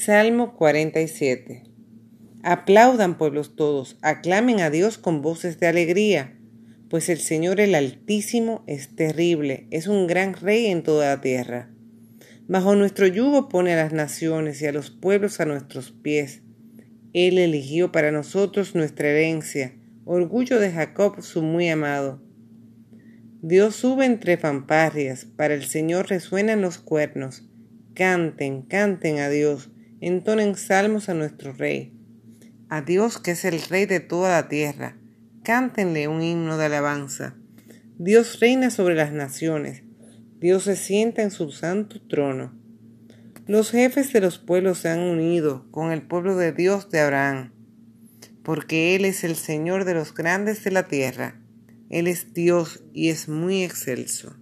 Salmo 47 Aplaudan pueblos todos, aclamen a Dios con voces de alegría, pues el Señor el Altísimo es terrible, es un gran rey en toda la tierra. Bajo nuestro yugo pone a las naciones y a los pueblos a nuestros pies. Él eligió para nosotros nuestra herencia, orgullo de Jacob su muy amado. Dios sube entre fanfarrias, para el Señor resuenan los cuernos. Canten, canten a Dios entonen salmos a nuestro Rey, a Dios que es el Rey de toda la tierra. Cántenle un himno de alabanza. Dios reina sobre las naciones. Dios se sienta en su santo trono. Los jefes de los pueblos se han unido con el pueblo de Dios de Abraham, porque Él es el Señor de los grandes de la tierra. Él es Dios y es muy excelso.